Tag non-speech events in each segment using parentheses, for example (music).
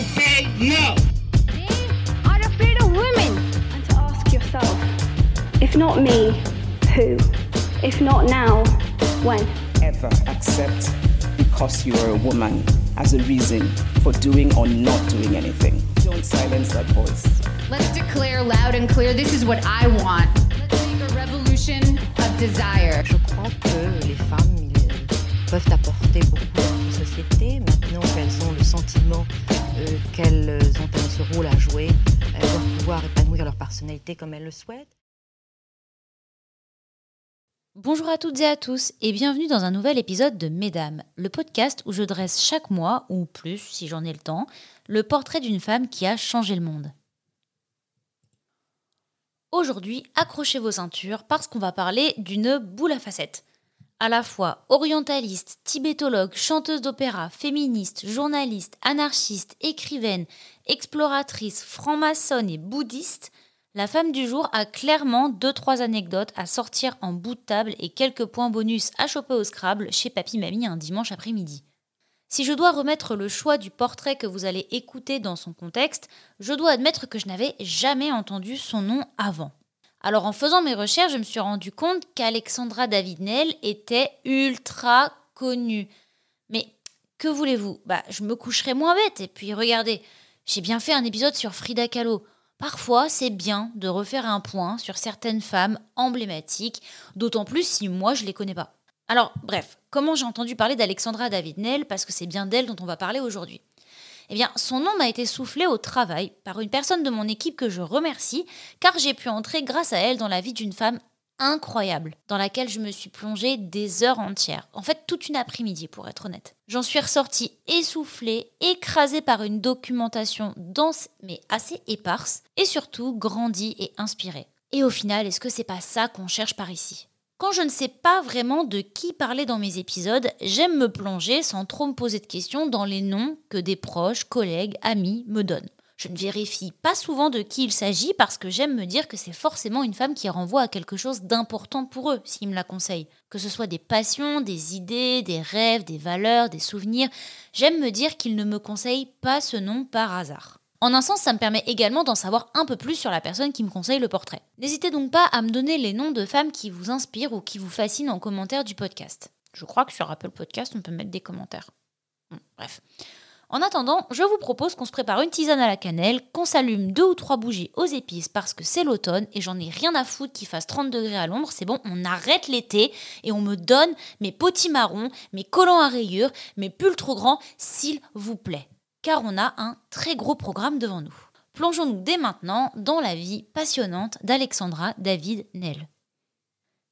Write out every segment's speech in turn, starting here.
to say no. They are afraid of women. And to ask yourself, if not me, who? If not now, when? ever accept because you are a woman as a reason for doing or not doing anything. Don't silence that voice. Let's declare loud and clear this is what I want. Let's make a revolution of desire. Je crois que les femmes peuvent apporter beaucoup dans une Maintenant qu'elles ont le sentiment euh, qu'elles ont ce rôle à jouer, elles doivent pouvoir épanouir leur personnalité comme elles le souhaitent. Bonjour à toutes et à tous et bienvenue dans un nouvel épisode de Mesdames, le podcast où je dresse chaque mois, ou plus si j'en ai le temps, le portrait d'une femme qui a changé le monde. Aujourd'hui, accrochez vos ceintures parce qu'on va parler d'une boule à facettes. À la fois orientaliste, tibétologue, chanteuse d'opéra, féministe, journaliste, anarchiste, écrivaine, exploratrice, franc-maçonne et bouddhiste, la femme du jour a clairement deux trois anecdotes à sortir en bout de table et quelques points bonus à choper au Scrabble chez Papy Mamie un dimanche après-midi. Si je dois remettre le choix du portrait que vous allez écouter dans son contexte, je dois admettre que je n'avais jamais entendu son nom avant. Alors en faisant mes recherches, je me suis rendu compte qu'Alexandra David-Nel était ultra connue. Mais que voulez-vous? Bah, je me coucherai moins bête et puis regardez, j'ai bien fait un épisode sur Frida Kahlo. Parfois, c'est bien de refaire un point sur certaines femmes emblématiques, d'autant plus si moi je les connais pas. Alors, bref, comment j'ai entendu parler d'Alexandra David-Nel? Parce que c'est bien d'elle dont on va parler aujourd'hui. Eh bien, son nom m'a été soufflé au travail par une personne de mon équipe que je remercie, car j'ai pu entrer grâce à elle dans la vie d'une femme incroyable, dans laquelle je me suis plongée des heures entières. En fait, toute une après-midi, pour être honnête. J'en suis ressortie essoufflée, écrasée par une documentation dense mais assez éparse, et surtout grandie et inspirée. Et au final, est-ce que c'est pas ça qu'on cherche par ici? Quand je ne sais pas vraiment de qui parler dans mes épisodes, j'aime me plonger sans trop me poser de questions dans les noms que des proches, collègues, amis me donnent. Je ne vérifie pas souvent de qui il s'agit parce que j'aime me dire que c'est forcément une femme qui renvoie à quelque chose d'important pour eux s'ils me la conseillent. Que ce soit des passions, des idées, des rêves, des valeurs, des souvenirs, j'aime me dire qu'ils ne me conseillent pas ce nom par hasard. En un sens, ça me permet également d'en savoir un peu plus sur la personne qui me conseille le portrait. N'hésitez donc pas à me donner les noms de femmes qui vous inspirent ou qui vous fascinent en commentaire du podcast. Je crois que sur Apple Podcast, on peut mettre des commentaires. Bref. En attendant, je vous propose qu'on se prépare une tisane à la cannelle, qu'on s'allume deux ou trois bougies aux épices parce que c'est l'automne et j'en ai rien à foutre qu'il fasse 30 degrés à l'ombre, c'est bon, on arrête l'été et on me donne mes potimarrons, mes collants à rayures, mes pulls trop grands, s'il vous plaît car on a un très gros programme devant nous. Plongeons-nous dès maintenant dans la vie passionnante d'Alexandra David Nel.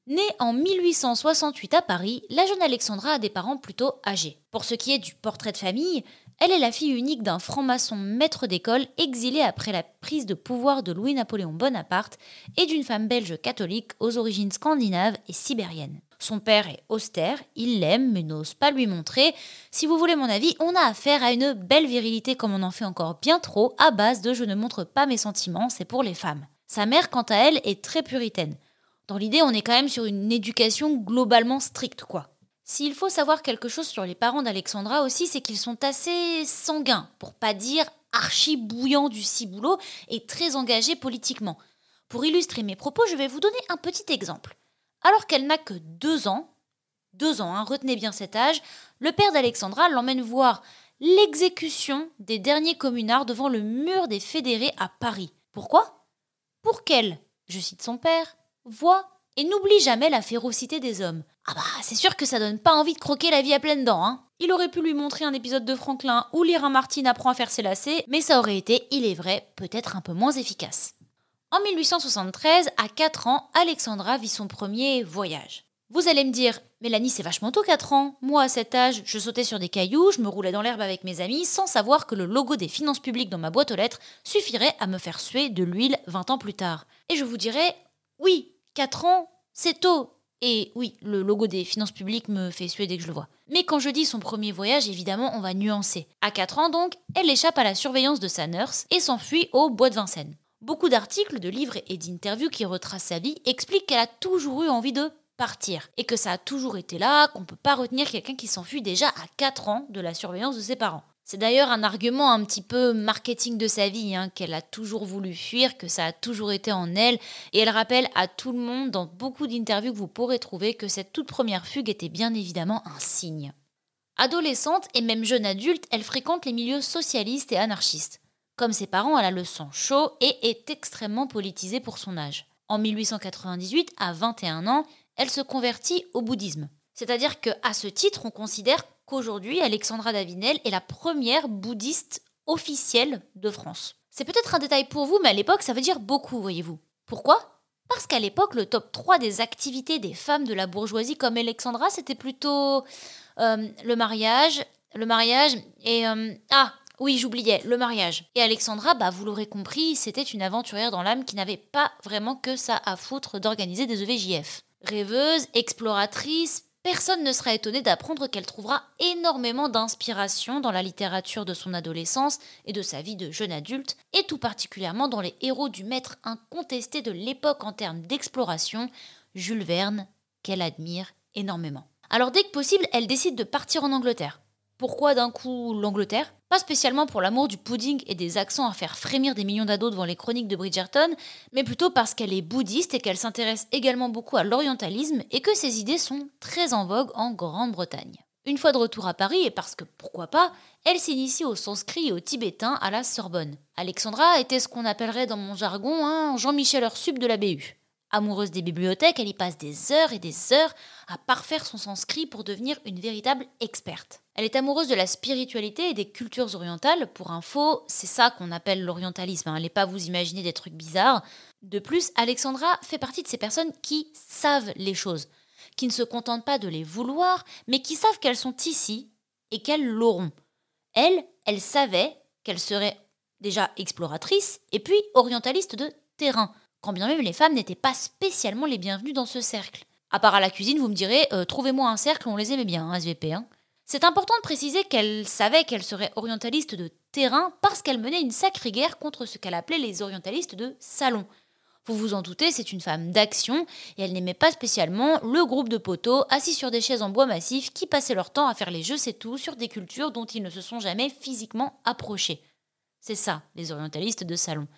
Née en 1868 à Paris, la jeune Alexandra a des parents plutôt âgés. Pour ce qui est du portrait de famille, elle est la fille unique d'un franc-maçon maître d'école exilé après la prise de pouvoir de Louis-Napoléon Bonaparte et d'une femme belge catholique aux origines scandinaves et sibériennes. Son père est austère, il l'aime mais n'ose pas lui montrer. Si vous voulez mon avis, on a affaire à une belle virilité comme on en fait encore bien trop à base de je ne montre pas mes sentiments, c'est pour les femmes. Sa mère, quant à elle, est très puritaine. Dans l'idée, on est quand même sur une éducation globalement stricte, quoi. S'il faut savoir quelque chose sur les parents d'Alexandra aussi, c'est qu'ils sont assez sanguins, pour pas dire archi bouillants du ciboulot et très engagés politiquement. Pour illustrer mes propos, je vais vous donner un petit exemple. Alors qu'elle n'a que deux ans, deux ans, hein, retenez bien cet âge, le père d'Alexandra l'emmène voir l'exécution des derniers communards devant le mur des fédérés à Paris. Pourquoi? Pour qu'elle, je cite son père, voit et n'oublie jamais la férocité des hommes. Ah bah, c'est sûr que ça donne pas envie de croquer la vie à pleines dents, hein. Il aurait pu lui montrer un épisode de Franklin ou lire un Martine apprend à faire ses lacets, mais ça aurait été, il est vrai, peut-être un peu moins efficace. En 1873, à 4 ans, Alexandra vit son premier voyage. Vous allez me dire, Mélanie, c'est vachement tôt 4 ans. Moi, à cet âge, je sautais sur des cailloux, je me roulais dans l'herbe avec mes amis, sans savoir que le logo des finances publiques dans ma boîte aux lettres suffirait à me faire suer de l'huile 20 ans plus tard. Et je vous dirais, oui, 4 ans, c'est tôt. Et oui, le logo des finances publiques me fait suer dès que je le vois. Mais quand je dis son premier voyage, évidemment, on va nuancer. À 4 ans donc, elle échappe à la surveillance de sa nurse et s'enfuit au bois de Vincennes. Beaucoup d'articles, de livres et d'interviews qui retracent sa vie expliquent qu'elle a toujours eu envie de partir et que ça a toujours été là, qu'on ne peut pas retenir quelqu'un qui s'enfuit déjà à 4 ans de la surveillance de ses parents. C'est d'ailleurs un argument un petit peu marketing de sa vie, hein, qu'elle a toujours voulu fuir, que ça a toujours été en elle, et elle rappelle à tout le monde dans beaucoup d'interviews que vous pourrez trouver que cette toute première fugue était bien évidemment un signe. Adolescente et même jeune adulte, elle fréquente les milieux socialistes et anarchistes. Comme ses parents, elle a le sang chaud et est extrêmement politisée pour son âge. En 1898, à 21 ans, elle se convertit au bouddhisme. C'est-à-dire qu'à ce titre, on considère qu'aujourd'hui, Alexandra Davinel est la première bouddhiste officielle de France. C'est peut-être un détail pour vous, mais à l'époque, ça veut dire beaucoup, voyez-vous. Pourquoi? Parce qu'à l'époque, le top 3 des activités des femmes de la bourgeoisie comme Alexandra, c'était plutôt euh, le mariage, le mariage et... Euh, ah oui, j'oubliais, le mariage. Et Alexandra, bah, vous l'aurez compris, c'était une aventurière dans l'âme qui n'avait pas vraiment que ça à foutre d'organiser des EVJF. Rêveuse, exploratrice, Personne ne sera étonné d'apprendre qu'elle trouvera énormément d'inspiration dans la littérature de son adolescence et de sa vie de jeune adulte, et tout particulièrement dans les héros du maître incontesté de l'époque en termes d'exploration, Jules Verne, qu'elle admire énormément. Alors dès que possible, elle décide de partir en Angleterre. Pourquoi d'un coup l'Angleterre? Pas spécialement pour l'amour du pudding et des accents à faire frémir des millions d'ados devant les chroniques de Bridgerton, mais plutôt parce qu'elle est bouddhiste et qu'elle s'intéresse également beaucoup à l'orientalisme et que ses idées sont très en vogue en Grande-Bretagne. Une fois de retour à Paris, et parce que pourquoi pas, elle s'initie au sanskrit et au tibétain à la Sorbonne. Alexandra était ce qu'on appellerait dans mon jargon un Jean-Michel Ursub de la BU. Amoureuse des bibliothèques, elle y passe des heures et des heures à parfaire son sanskrit pour devenir une véritable experte. Elle est amoureuse de la spiritualité et des cultures orientales. Pour info, c'est ça qu'on appelle l'orientalisme. Allez hein. pas vous imaginer des trucs bizarres. De plus, Alexandra fait partie de ces personnes qui savent les choses, qui ne se contentent pas de les vouloir, mais qui savent qu'elles sont ici et qu'elles l'auront. Elle, elle savait qu'elle serait déjà exploratrice et puis orientaliste de terrain quand bien même les femmes n'étaient pas spécialement les bienvenues dans ce cercle. À part à la cuisine, vous me direz, euh, trouvez-moi un cercle, on les aimait bien, hein, SVP. Hein. C'est important de préciser qu'elle savait qu'elle serait orientaliste de terrain parce qu'elle menait une sacrée guerre contre ce qu'elle appelait les orientalistes de salon. Vous vous en doutez, c'est une femme d'action et elle n'aimait pas spécialement le groupe de poteaux assis sur des chaises en bois massif qui passaient leur temps à faire les jeux c'est tout sur des cultures dont ils ne se sont jamais physiquement approchés. C'est ça, les orientalistes de salon.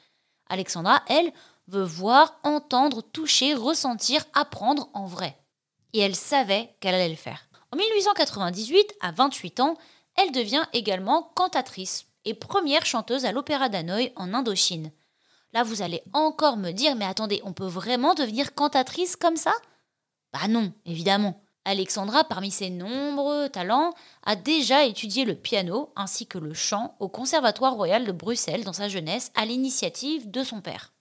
Alexandra, elle, veut voir, entendre, toucher, ressentir, apprendre en vrai. Et elle savait qu'elle allait le faire. En 1898, à 28 ans, elle devient également cantatrice et première chanteuse à l'Opéra d'Hanoï en Indochine. Là, vous allez encore me dire, mais attendez, on peut vraiment devenir cantatrice comme ça? Bah non, évidemment. Alexandra, parmi ses nombreux talents, a déjà étudié le piano ainsi que le chant au Conservatoire royal de Bruxelles dans sa jeunesse à l'initiative de son père.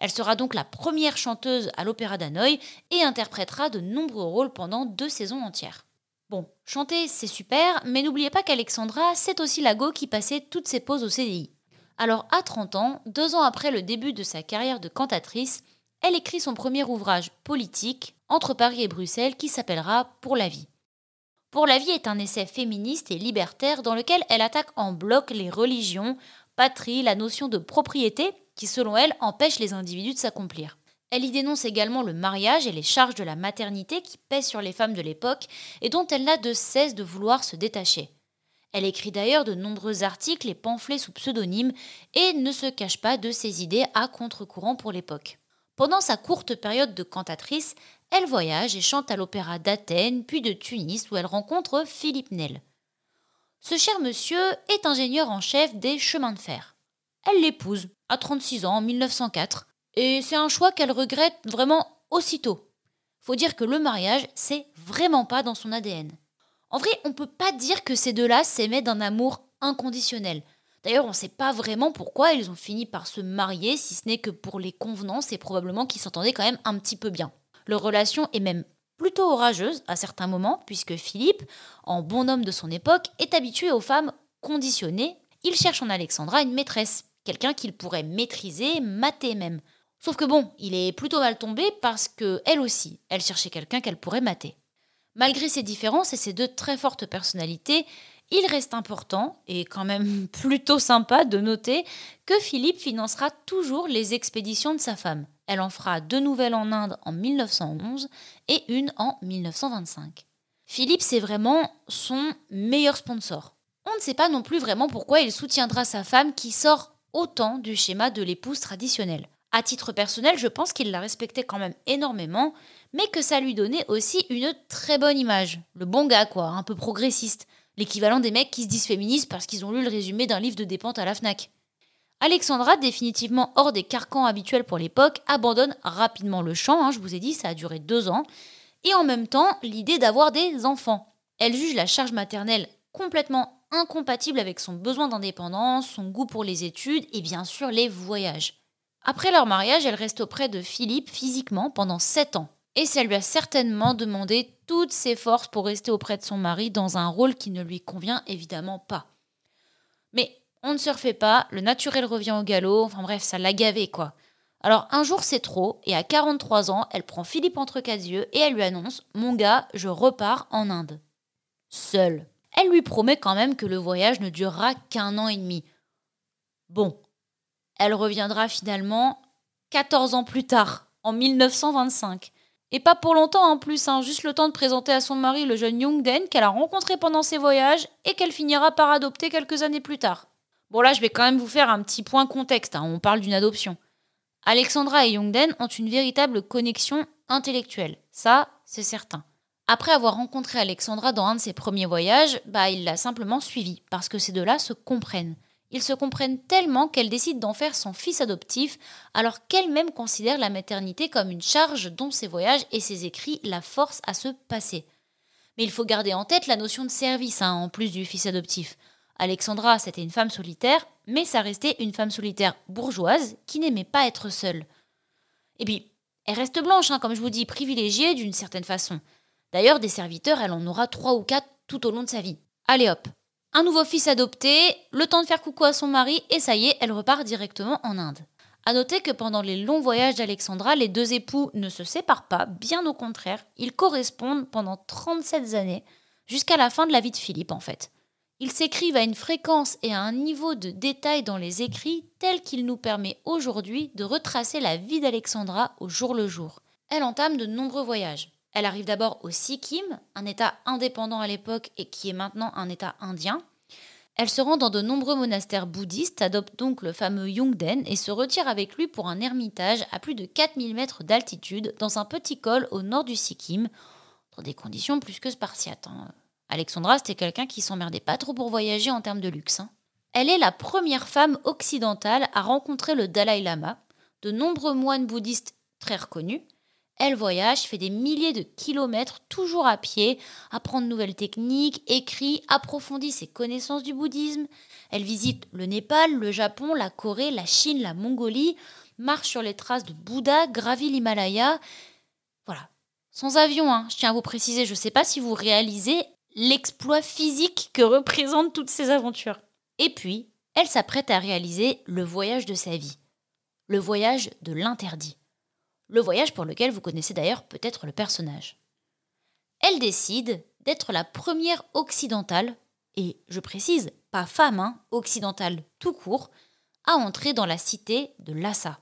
Elle sera donc la première chanteuse à l'Opéra d'Hanoï et interprétera de nombreux rôles pendant deux saisons entières. Bon, chanter c'est super, mais n'oubliez pas qu'Alexandra, c'est aussi la go qui passait toutes ses pauses au CDI. Alors à 30 ans, deux ans après le début de sa carrière de cantatrice, elle écrit son premier ouvrage politique entre Paris et Bruxelles qui s'appellera Pour la vie. Pour la vie est un essai féministe et libertaire dans lequel elle attaque en bloc les religions, patrie, la notion de propriété qui, selon elle, empêche les individus de s'accomplir. Elle y dénonce également le mariage et les charges de la maternité qui pèsent sur les femmes de l'époque et dont elle n'a de cesse de vouloir se détacher. Elle écrit d'ailleurs de nombreux articles et pamphlets sous pseudonyme et ne se cache pas de ses idées à contre-courant pour l'époque. Pendant sa courte période de cantatrice, elle voyage et chante à l'opéra d'Athènes puis de Tunis où elle rencontre Philippe Nel. Ce cher monsieur est ingénieur en chef des chemins de fer. Elle l'épouse à 36 ans en 1904 et c'est un choix qu'elle regrette vraiment aussitôt. Faut dire que le mariage, c'est vraiment pas dans son ADN. En vrai, on peut pas dire que ces deux-là s'aimaient d'un amour inconditionnel. D'ailleurs, on ne sait pas vraiment pourquoi ils ont fini par se marier, si ce n'est que pour les convenances et probablement qu'ils s'entendaient quand même un petit peu bien. Leur relation est même plutôt orageuse à certains moments, puisque Philippe, en bon homme de son époque, est habitué aux femmes conditionnées. Il cherche en Alexandra une maîtresse quelqu'un qu'il pourrait maîtriser, mater même. Sauf que bon, il est plutôt mal tombé parce que elle aussi, elle cherchait quelqu'un qu'elle pourrait mater. Malgré ces différences et ces deux très fortes personnalités, il reste important et quand même (laughs) plutôt sympa de noter que Philippe financera toujours les expéditions de sa femme. Elle en fera deux nouvelles en Inde en 1911 et une en 1925. Philippe, c'est vraiment son meilleur sponsor. On ne sait pas non plus vraiment pourquoi il soutiendra sa femme qui sort autant du schéma de l'épouse traditionnelle. À titre personnel, je pense qu'il la respectait quand même énormément, mais que ça lui donnait aussi une très bonne image. Le bon gars, quoi, un peu progressiste. L'équivalent des mecs qui se disent féministes parce qu'ils ont lu le résumé d'un livre de dépente à la Fnac. Alexandra, définitivement hors des carcans habituels pour l'époque, abandonne rapidement le chant, hein, je vous ai dit, ça a duré deux ans, et en même temps l'idée d'avoir des enfants. Elle juge la charge maternelle complètement incompatible avec son besoin d'indépendance, son goût pour les études et bien sûr les voyages. Après leur mariage, elle reste auprès de Philippe physiquement pendant sept ans. Et ça lui a certainement demandé toutes ses forces pour rester auprès de son mari dans un rôle qui ne lui convient évidemment pas. Mais on ne se refait pas, le naturel revient au galop, enfin bref, ça l'a gavé quoi. Alors un jour c'est trop, et à 43 ans, elle prend Philippe entre quatre yeux et elle lui annonce Mon gars, je repars en Inde. Seule. Elle lui promet quand même que le voyage ne durera qu'un an et demi. Bon, elle reviendra finalement 14 ans plus tard, en 1925. Et pas pour longtemps en plus, hein, juste le temps de présenter à son mari le jeune Young Den qu'elle a rencontré pendant ses voyages et qu'elle finira par adopter quelques années plus tard. Bon là, je vais quand même vous faire un petit point contexte, hein, on parle d'une adoption. Alexandra et Youngden ont une véritable connexion intellectuelle, ça c'est certain. Après avoir rencontré Alexandra dans un de ses premiers voyages, bah il l'a simplement suivie, parce que ces deux-là se comprennent. Ils se comprennent tellement qu'elle décide d'en faire son fils adoptif, alors qu'elle-même considère la maternité comme une charge dont ses voyages et ses écrits la forcent à se passer. Mais il faut garder en tête la notion de service, hein, en plus du fils adoptif. Alexandra, c'était une femme solitaire, mais ça restait une femme solitaire bourgeoise qui n'aimait pas être seule. Et puis, elle reste blanche, hein, comme je vous dis, privilégiée d'une certaine façon. D'ailleurs, des serviteurs, elle en aura trois ou quatre tout au long de sa vie. Allez hop, un nouveau fils adopté, le temps de faire coucou à son mari, et ça y est, elle repart directement en Inde. À noter que pendant les longs voyages d'Alexandra, les deux époux ne se séparent pas, bien au contraire, ils correspondent pendant 37 années, jusqu'à la fin de la vie de Philippe en fait. Ils s'écrivent à une fréquence et à un niveau de détail dans les écrits tel qu'il nous permet aujourd'hui de retracer la vie d'Alexandra au jour le jour. Elle entame de nombreux voyages. Elle arrive d'abord au Sikkim, un État indépendant à l'époque et qui est maintenant un État indien. Elle se rend dans de nombreux monastères bouddhistes, adopte donc le fameux Yongden et se retire avec lui pour un ermitage à plus de 4000 mètres d'altitude dans un petit col au nord du Sikkim, dans des conditions plus que spartiates. Hein. Alexandra, c'était quelqu'un qui s'emmerdait pas trop pour voyager en termes de luxe. Hein. Elle est la première femme occidentale à rencontrer le Dalai Lama, de nombreux moines bouddhistes très reconnus. Elle voyage, fait des milliers de kilomètres, toujours à pied, apprend de nouvelles techniques, écrit, approfondit ses connaissances du bouddhisme. Elle visite le Népal, le Japon, la Corée, la Chine, la Mongolie, marche sur les traces de Bouddha, gravit l'Himalaya. Voilà. Sans avion, hein, je tiens à vous préciser, je ne sais pas si vous réalisez l'exploit physique que représentent toutes ces aventures. Et puis, elle s'apprête à réaliser le voyage de sa vie, le voyage de l'interdit, le voyage pour lequel vous connaissez d'ailleurs peut-être le personnage. Elle décide d'être la première occidentale, et je précise, pas femme, hein, occidentale tout court, à entrer dans la cité de Lhasa.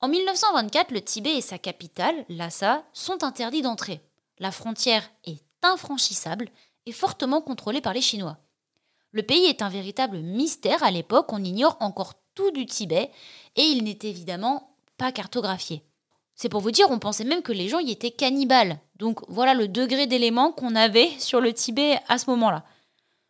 En 1924, le Tibet et sa capitale, Lhasa, sont interdits d'entrée. La frontière est infranchissable et fortement contrôlé par les Chinois. Le pays est un véritable mystère à l'époque, on ignore encore tout du Tibet et il n'est évidemment pas cartographié. C'est pour vous dire, on pensait même que les gens y étaient cannibales. Donc voilà le degré d'éléments qu'on avait (laughs) sur le Tibet à ce moment-là.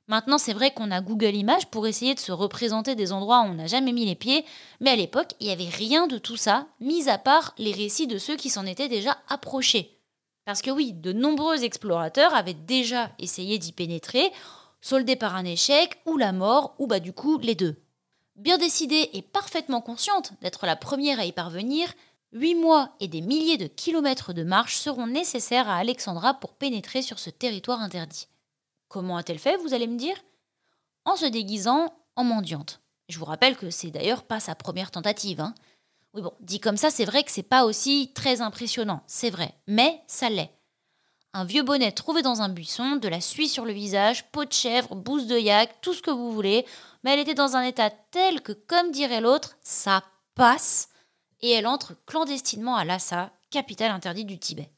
Maintenant, c'est vrai qu'on a Google Images pour essayer de se représenter des endroits où on n'a jamais mis les pieds, mais à l'époque, il n'y avait rien de tout ça, mis à part les récits de ceux qui s'en étaient déjà approchés. Parce que oui, de nombreux explorateurs avaient déjà essayé d'y pénétrer, soldés par un échec, ou la mort, ou bah du coup les deux. Bien décidée et parfaitement consciente d'être la première à y parvenir, huit mois et des milliers de kilomètres de marche seront nécessaires à Alexandra pour pénétrer sur ce territoire interdit. Comment a-t-elle fait, vous allez me dire? En se déguisant en mendiante. Je vous rappelle que c'est d'ailleurs pas sa première tentative. Hein. Oui, bon, dit comme ça, c'est vrai que c'est pas aussi très impressionnant, c'est vrai, mais ça l'est. Un vieux bonnet trouvé dans un buisson, de la suie sur le visage, peau de chèvre, bouse de yak, tout ce que vous voulez, mais elle était dans un état tel que, comme dirait l'autre, ça passe, et elle entre clandestinement à Lhasa, capitale interdite du Tibet.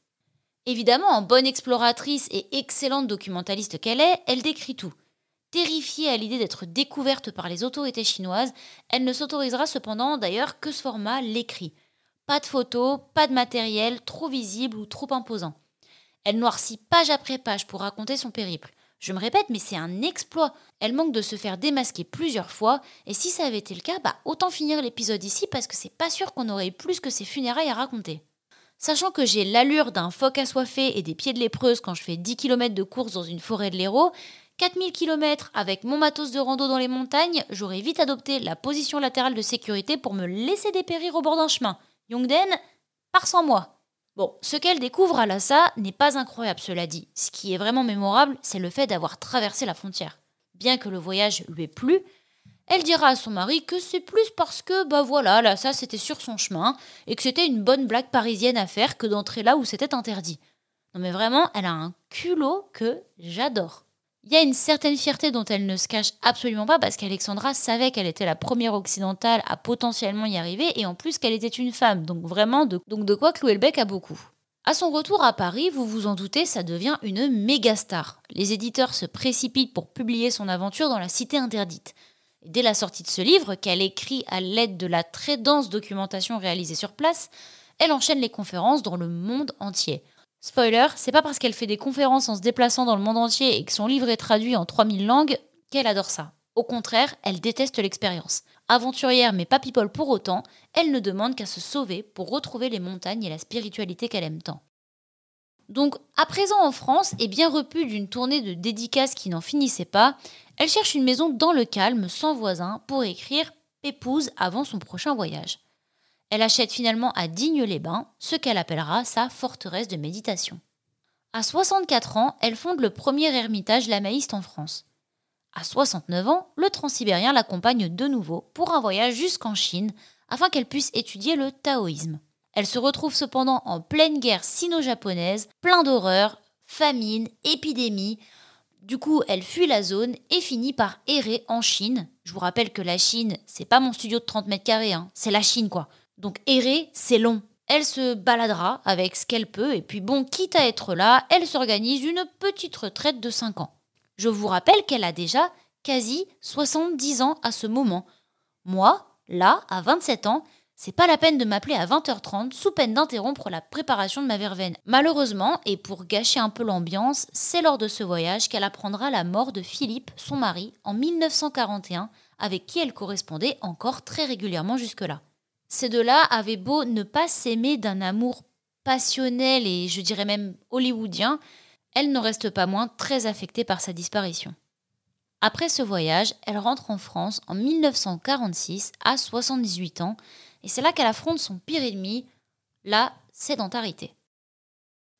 Évidemment, en bonne exploratrice et excellente documentaliste qu'elle est, elle décrit tout. Terrifiée à l'idée d'être découverte par les autorités chinoises, elle ne s'autorisera cependant d'ailleurs que ce format l'écrit. Pas de photos, pas de matériel trop visible ou trop imposant. Elle noircit page après page pour raconter son périple. Je me répète, mais c'est un exploit. Elle manque de se faire démasquer plusieurs fois, et si ça avait été le cas, bah autant finir l'épisode ici parce que c'est pas sûr qu'on aurait plus que ses funérailles à raconter. Sachant que j'ai l'allure d'un phoque assoiffé et des pieds de lépreuse quand je fais 10 km de course dans une forêt de l'Hérault, 4000 km avec mon matos de rando dans les montagnes, j'aurais vite adopté la position latérale de sécurité pour me laisser dépérir au bord d'un chemin. Yongden, pars sans moi. Bon, ce qu'elle découvre à Lhasa n'est pas incroyable, cela dit. Ce qui est vraiment mémorable, c'est le fait d'avoir traversé la frontière. Bien que le voyage lui ait plu, elle dira à son mari que c'est plus parce que, bah voilà, Lhasa c'était sur son chemin et que c'était une bonne blague parisienne à faire que d'entrer là où c'était interdit. Non mais vraiment, elle a un culot que j'adore. Il y a une certaine fierté dont elle ne se cache absolument pas parce qu'Alexandra savait qu'elle était la première occidentale à potentiellement y arriver et en plus qu'elle était une femme, donc vraiment de, quoi clouer le bec à beaucoup. À son retour à Paris, vous vous en doutez, ça devient une méga star. Les éditeurs se précipitent pour publier son aventure dans la cité interdite. dès la sortie de ce livre, qu'elle écrit à l'aide de la très dense documentation réalisée sur place, elle enchaîne les conférences dans le monde entier. Spoiler, c'est pas parce qu'elle fait des conférences en se déplaçant dans le monde entier et que son livre est traduit en 3000 langues qu'elle adore ça. Au contraire, elle déteste l'expérience. Aventurière mais pas people pour autant, elle ne demande qu'à se sauver pour retrouver les montagnes et la spiritualité qu'elle aime tant. Donc, à présent en France, et bien repue d'une tournée de dédicaces qui n'en finissait pas, elle cherche une maison dans le calme, sans voisins, pour écrire Pépouze avant son prochain voyage. Elle achète finalement à Digne-les-Bains ce qu'elle appellera sa forteresse de méditation. À 64 ans, elle fonde le premier ermitage lamaïste en France. À 69 ans, le transsibérien l'accompagne de nouveau pour un voyage jusqu'en Chine afin qu'elle puisse étudier le taoïsme. Elle se retrouve cependant en pleine guerre sino-japonaise, plein d'horreurs, famine, épidémie. Du coup, elle fuit la zone et finit par errer en Chine. Je vous rappelle que la Chine, c'est pas mon studio de 30 mètres carrés, hein. c'est la Chine quoi. Donc errer, c'est long. Elle se baladera avec ce qu'elle peut, et puis bon, quitte à être là, elle s'organise une petite retraite de 5 ans. Je vous rappelle qu'elle a déjà quasi 70 ans à ce moment. Moi, là, à 27 ans, c'est pas la peine de m'appeler à 20h30 sous peine d'interrompre la préparation de ma verveine. Malheureusement, et pour gâcher un peu l'ambiance, c'est lors de ce voyage qu'elle apprendra la mort de Philippe, son mari, en 1941, avec qui elle correspondait encore très régulièrement jusque-là. Ces deux-là avaient beau ne pas s'aimer d'un amour passionnel et je dirais même hollywoodien, elle n'en reste pas moins très affectée par sa disparition. Après ce voyage, elle rentre en France en 1946 à 78 ans et c'est là qu'elle affronte son pire ennemi, la sédentarité.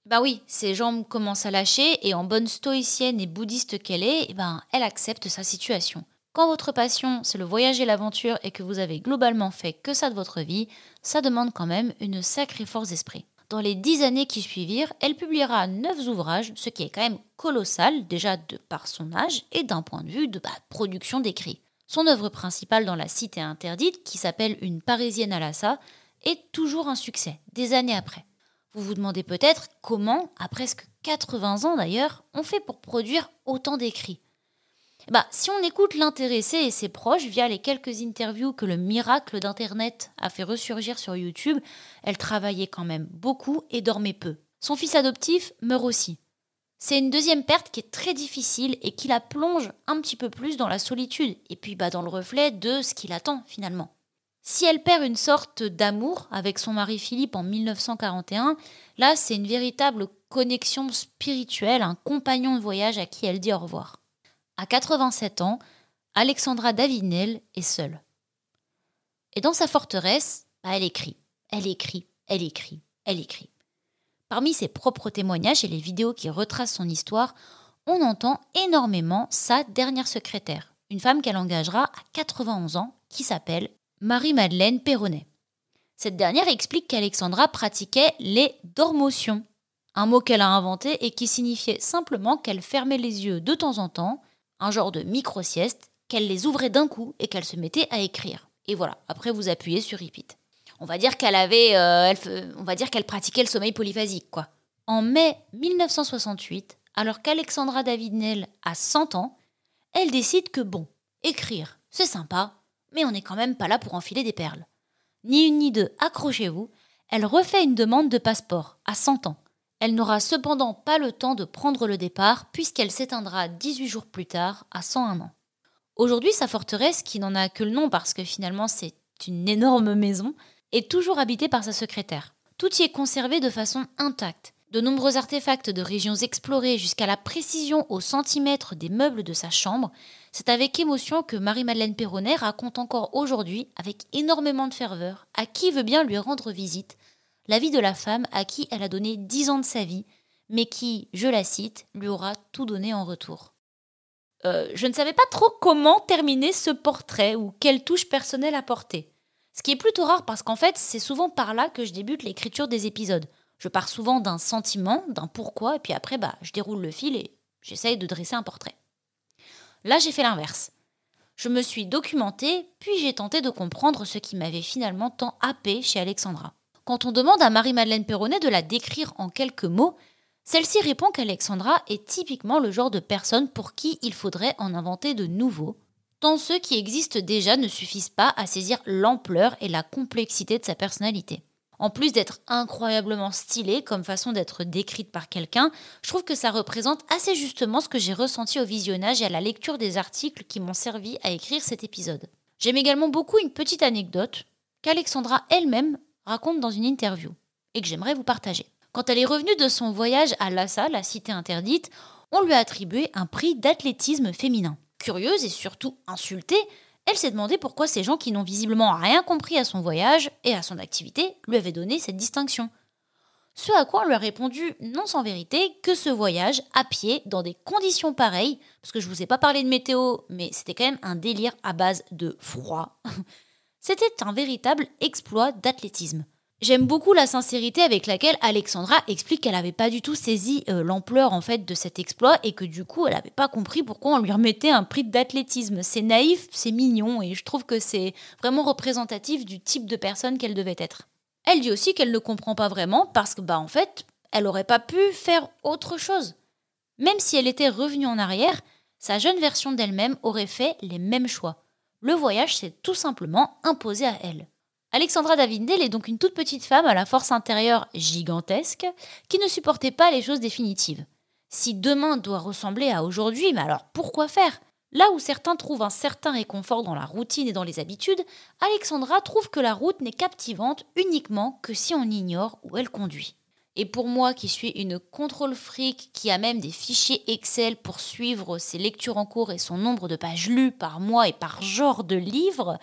Bah oui, ses jambes commencent à lâcher et en bonne stoïcienne et bouddhiste qu'elle est, eh ben, elle accepte sa situation. Quand votre passion, c'est le voyage et l'aventure et que vous avez globalement fait que ça de votre vie, ça demande quand même une sacrée force d'esprit. Dans les dix années qui suivirent, elle publiera neuf ouvrages, ce qui est quand même colossal, déjà de par son âge et d'un point de vue de bah, production d'écrit. Son œuvre principale dans la cité interdite, qui s'appelle Une Parisienne à l'assa, est toujours un succès, des années après. Vous vous demandez peut-être comment, à presque 80 ans d'ailleurs, on fait pour produire autant d'écrits. Bah, si on écoute l'intéressé et ses proches via les quelques interviews que le miracle d'Internet a fait ressurgir sur YouTube, elle travaillait quand même beaucoup et dormait peu. Son fils adoptif meurt aussi. C'est une deuxième perte qui est très difficile et qui la plonge un petit peu plus dans la solitude et puis bah, dans le reflet de ce qui l'attend finalement. Si elle perd une sorte d'amour avec son mari Philippe en 1941, là c'est une véritable connexion spirituelle, un compagnon de voyage à qui elle dit au revoir. À 87 ans, Alexandra Davinel est seule. Et dans sa forteresse, bah, elle écrit, elle écrit, elle écrit, elle écrit. Parmi ses propres témoignages et les vidéos qui retracent son histoire, on entend énormément sa dernière secrétaire, une femme qu'elle engagera à 91 ans, qui s'appelle Marie-Madeleine Perronnet. Cette dernière explique qu'Alexandra pratiquait les dormotions, un mot qu'elle a inventé et qui signifiait simplement qu'elle fermait les yeux de temps en temps un genre de micro-sieste, qu'elle les ouvrait d'un coup et qu'elle se mettait à écrire. Et voilà, après vous appuyez sur repeat. On va dire qu'elle avait, euh, on va dire qu'elle pratiquait le sommeil polyphasique, quoi. En mai 1968, alors qu'Alexandra David-Nel a 100 ans, elle décide que bon, écrire, c'est sympa, mais on n'est quand même pas là pour enfiler des perles. Ni une ni deux, accrochez-vous, elle refait une demande de passeport à 100 ans. Elle n'aura cependant pas le temps de prendre le départ puisqu'elle s'éteindra 18 jours plus tard à 101 ans. Aujourd'hui, sa forteresse, qui n'en a que le nom parce que finalement c'est une énorme maison, est toujours habitée par sa secrétaire. Tout y est conservé de façon intacte. De nombreux artefacts de régions explorées jusqu'à la précision au centimètre des meubles de sa chambre, c'est avec émotion que Marie-Madeleine Perronnet raconte encore aujourd'hui, avec énormément de ferveur, à qui veut bien lui rendre visite, la vie de la femme à qui elle a donné dix ans de sa vie, mais qui, je la cite, lui aura tout donné en retour. Euh, je ne savais pas trop comment terminer ce portrait ou quelle touche personnelle apporter. Ce qui est plutôt rare parce qu'en fait, c'est souvent par là que je débute l'écriture des épisodes. Je pars souvent d'un sentiment, d'un pourquoi, et puis après, bah, je déroule le fil et j'essaye de dresser un portrait. Là, j'ai fait l'inverse. Je me suis documentée, puis j'ai tenté de comprendre ce qui m'avait finalement tant happé chez Alexandra. Quand on demande à Marie-Madeleine Perronnet de la décrire en quelques mots, celle-ci répond qu'Alexandra est typiquement le genre de personne pour qui il faudrait en inventer de nouveaux, tant ceux qui existent déjà ne suffisent pas à saisir l'ampleur et la complexité de sa personnalité. En plus d'être incroyablement stylée comme façon d'être décrite par quelqu'un, je trouve que ça représente assez justement ce que j'ai ressenti au visionnage et à la lecture des articles qui m'ont servi à écrire cet épisode. J'aime également beaucoup une petite anecdote qu'Alexandra elle-même raconte dans une interview et que j'aimerais vous partager. Quand elle est revenue de son voyage à Lhasa, la cité interdite, on lui a attribué un prix d'athlétisme féminin. Curieuse et surtout insultée, elle s'est demandé pourquoi ces gens qui n'ont visiblement rien compris à son voyage et à son activité lui avaient donné cette distinction. Ce à quoi on lui a répondu, non sans vérité, que ce voyage à pied, dans des conditions pareilles, parce que je vous ai pas parlé de météo, mais c'était quand même un délire à base de froid, (laughs) c'était un véritable exploit d'athlétisme. J'aime beaucoup la sincérité avec laquelle Alexandra explique qu'elle n'avait pas du tout saisi euh, l'ampleur en fait de cet exploit et que du coup elle n'avait pas compris pourquoi on lui remettait un prix d'athlétisme. C'est naïf, c'est mignon et je trouve que c'est vraiment représentatif du type de personne qu'elle devait être. Elle dit aussi qu'elle ne comprend pas vraiment parce que bah en fait elle n'aurait pas pu faire autre chose. Même si elle était revenue en arrière, sa jeune version d'elle-même aurait fait les mêmes choix. Le voyage s'est tout simplement imposé à elle. Alexandra Davindel est donc une toute petite femme à la force intérieure gigantesque qui ne supportait pas les choses définitives. Si demain doit ressembler à aujourd'hui, mais alors pourquoi faire? Là où certains trouvent un certain réconfort dans la routine et dans les habitudes, Alexandra trouve que la route n'est captivante uniquement que si on ignore où elle conduit. Et pour moi qui suis une contrôle fric qui a même des fichiers Excel pour suivre ses lectures en cours et son nombre de pages lues par mois et par genre de livre,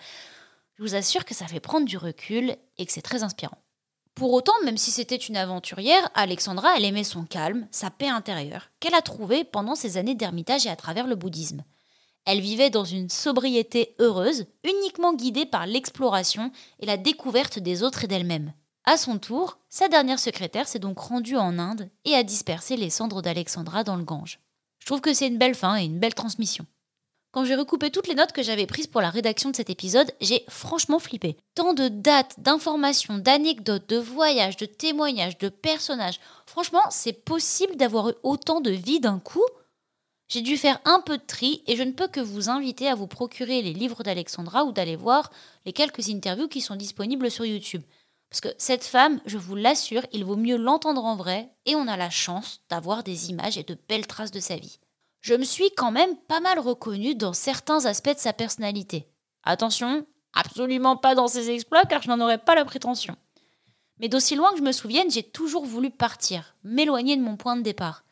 je vous assure que ça fait prendre du recul et que c'est très inspirant. Pour autant, même si c'était une aventurière, Alexandra, elle aimait son calme, sa paix intérieure, qu'elle a trouvée pendant ses années d'ermitage et à travers le bouddhisme. Elle vivait dans une sobriété heureuse, uniquement guidée par l'exploration et la découverte des autres et d'elle-même. À son tour, sa dernière secrétaire s'est donc rendue en Inde et a dispersé les cendres d'Alexandra dans le Gange. Je trouve que c'est une belle fin et une belle transmission. Quand j'ai recoupé toutes les notes que j'avais prises pour la rédaction de cet épisode, j'ai franchement flippé. Tant de dates, d'informations, d'anecdotes, de voyages, de témoignages, de personnages. Franchement, c'est possible d'avoir eu autant de vie d'un coup? J'ai dû faire un peu de tri et je ne peux que vous inviter à vous procurer les livres d'Alexandra ou d'aller voir les quelques interviews qui sont disponibles sur YouTube. Parce que cette femme, je vous l'assure, il vaut mieux l'entendre en vrai et on a la chance d'avoir des images et de belles traces de sa vie je me suis quand même pas mal reconnue dans certains aspects de sa personnalité. Attention, absolument pas dans ses exploits car je n'en aurais pas la prétention. Mais d'aussi loin que je me souvienne, j'ai toujours voulu partir, m'éloigner de mon point de départ.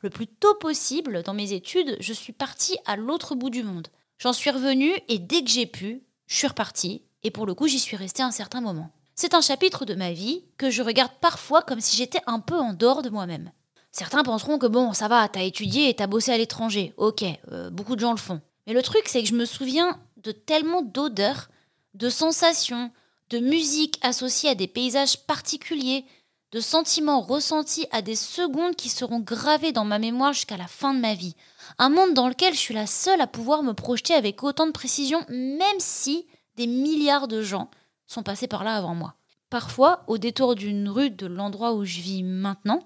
Le plus tôt possible, dans mes études, je suis partie à l'autre bout du monde. J'en suis revenue et dès que j'ai pu, je suis repartie, et pour le coup j'y suis restée un certain moment. C'est un chapitre de ma vie que je regarde parfois comme si j'étais un peu en dehors de moi-même. Certains penseront que bon, ça va, t'as étudié et t'as bossé à l'étranger. Ok, euh, beaucoup de gens le font. Mais le truc, c'est que je me souviens de tellement d'odeurs, de sensations, de musique associées à des paysages particuliers, de sentiments ressentis à des secondes qui seront gravés dans ma mémoire jusqu'à la fin de ma vie. Un monde dans lequel je suis la seule à pouvoir me projeter avec autant de précision, même si des milliards de gens sont passés par là avant moi. Parfois, au détour d'une rue de l'endroit où je vis maintenant,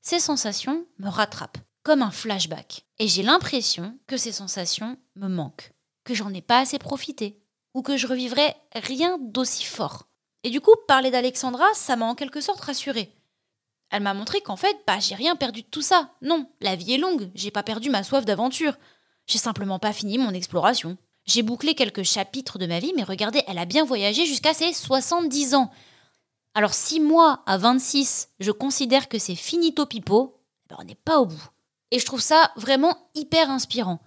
ces sensations me rattrapent, comme un flashback. Et j'ai l'impression que ces sensations me manquent, que j'en ai pas assez profité, ou que je revivrai rien d'aussi fort. Et du coup, parler d'Alexandra, ça m'a en quelque sorte rassurée. Elle m'a montré qu'en fait, bah, j'ai rien perdu de tout ça. Non, la vie est longue, j'ai pas perdu ma soif d'aventure. J'ai simplement pas fini mon exploration. J'ai bouclé quelques chapitres de ma vie, mais regardez, elle a bien voyagé jusqu'à ses 70 ans. Alors si moi, à 26, je considère que c'est finito pipo, ben on n'est pas au bout. Et je trouve ça vraiment hyper inspirant.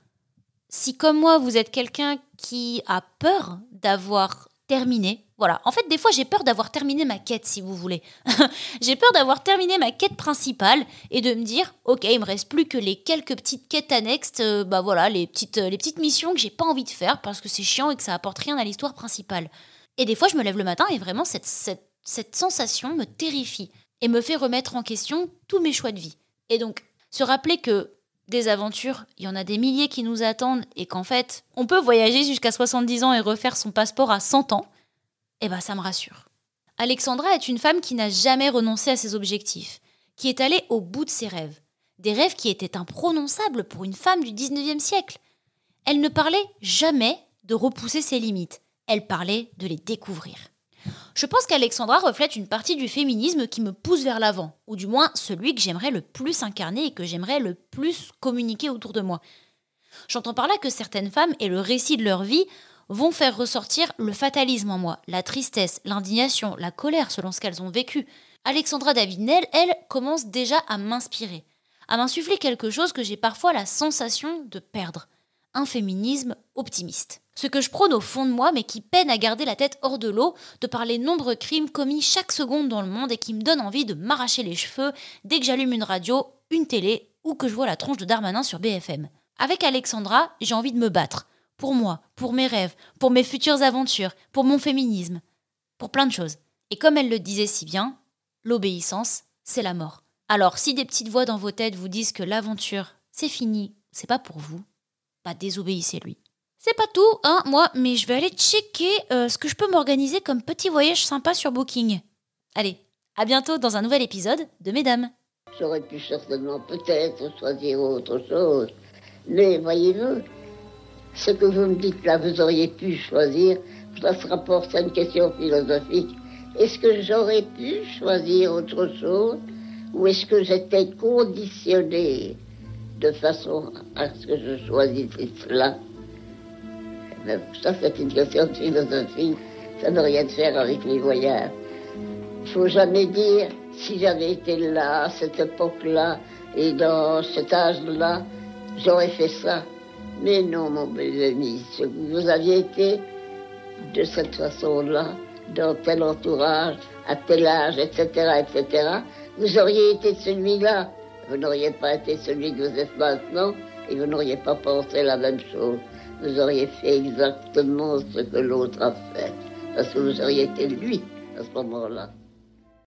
Si comme moi, vous êtes quelqu'un qui a peur d'avoir terminé, voilà, en fait des fois j'ai peur d'avoir terminé ma quête si vous voulez. (laughs) j'ai peur d'avoir terminé ma quête principale et de me dire, ok, il me reste plus que les quelques petites quêtes annexes, euh, bah voilà, les petites, les petites missions que j'ai pas envie de faire parce que c'est chiant et que ça apporte rien à l'histoire principale. Et des fois je me lève le matin et vraiment cette, cette cette sensation me terrifie et me fait remettre en question tous mes choix de vie. Et donc, se rappeler que des aventures, il y en a des milliers qui nous attendent et qu'en fait, on peut voyager jusqu'à 70 ans et refaire son passeport à 100 ans, eh ben ça me rassure. Alexandra est une femme qui n'a jamais renoncé à ses objectifs, qui est allée au bout de ses rêves, des rêves qui étaient imprononçables pour une femme du 19e siècle. Elle ne parlait jamais de repousser ses limites, elle parlait de les découvrir. Je pense qu'Alexandra reflète une partie du féminisme qui me pousse vers l'avant, ou du moins celui que j'aimerais le plus incarner et que j'aimerais le plus communiquer autour de moi. J'entends par là que certaines femmes et le récit de leur vie vont faire ressortir le fatalisme en moi, la tristesse, l'indignation, la colère selon ce qu'elles ont vécu. Alexandra Davinel, elle, commence déjà à m'inspirer, à m'insuffler quelque chose que j'ai parfois la sensation de perdre un féminisme optimiste. Ce que je prône au fond de moi, mais qui peine à garder la tête hors de l'eau, de par les nombreux crimes commis chaque seconde dans le monde et qui me donne envie de m'arracher les cheveux dès que j'allume une radio, une télé ou que je vois la tronche de Darmanin sur BFM. Avec Alexandra, j'ai envie de me battre. Pour moi, pour mes rêves, pour mes futures aventures, pour mon féminisme, pour plein de choses. Et comme elle le disait si bien, l'obéissance, c'est la mort. Alors si des petites voix dans vos têtes vous disent que l'aventure, c'est fini, c'est pas pour vous, bah désobéissez-lui. C'est pas tout, hein, moi, mais je vais aller checker euh, ce que je peux m'organiser comme petit voyage sympa sur Booking. Allez, à bientôt dans un nouvel épisode de Mesdames. J'aurais pu certainement peut-être choisir autre chose. Mais voyez-vous, ce que vous me dites là, vous auriez pu choisir, ça se rapporte à une question philosophique. Est-ce que j'aurais pu choisir autre chose ou est-ce que j'étais conditionné de façon à ce que je choisisse cela? Mais ça, c'est une question de philosophie. Ça n'a rien de faire avec les voyages. Il faut jamais dire si j'avais été là, à cette époque-là, et dans cet âge-là, j'aurais fait ça. Mais non, mon bel ami, si vous aviez été de cette façon-là, dans tel entourage, à tel âge, etc., etc., vous auriez été celui-là vous n'auriez pas été celui que vous êtes maintenant et vous n'auriez pas pensé la même chose. Vous auriez fait exactement ce que l'autre a fait, parce que vous auriez été lui à ce moment-là.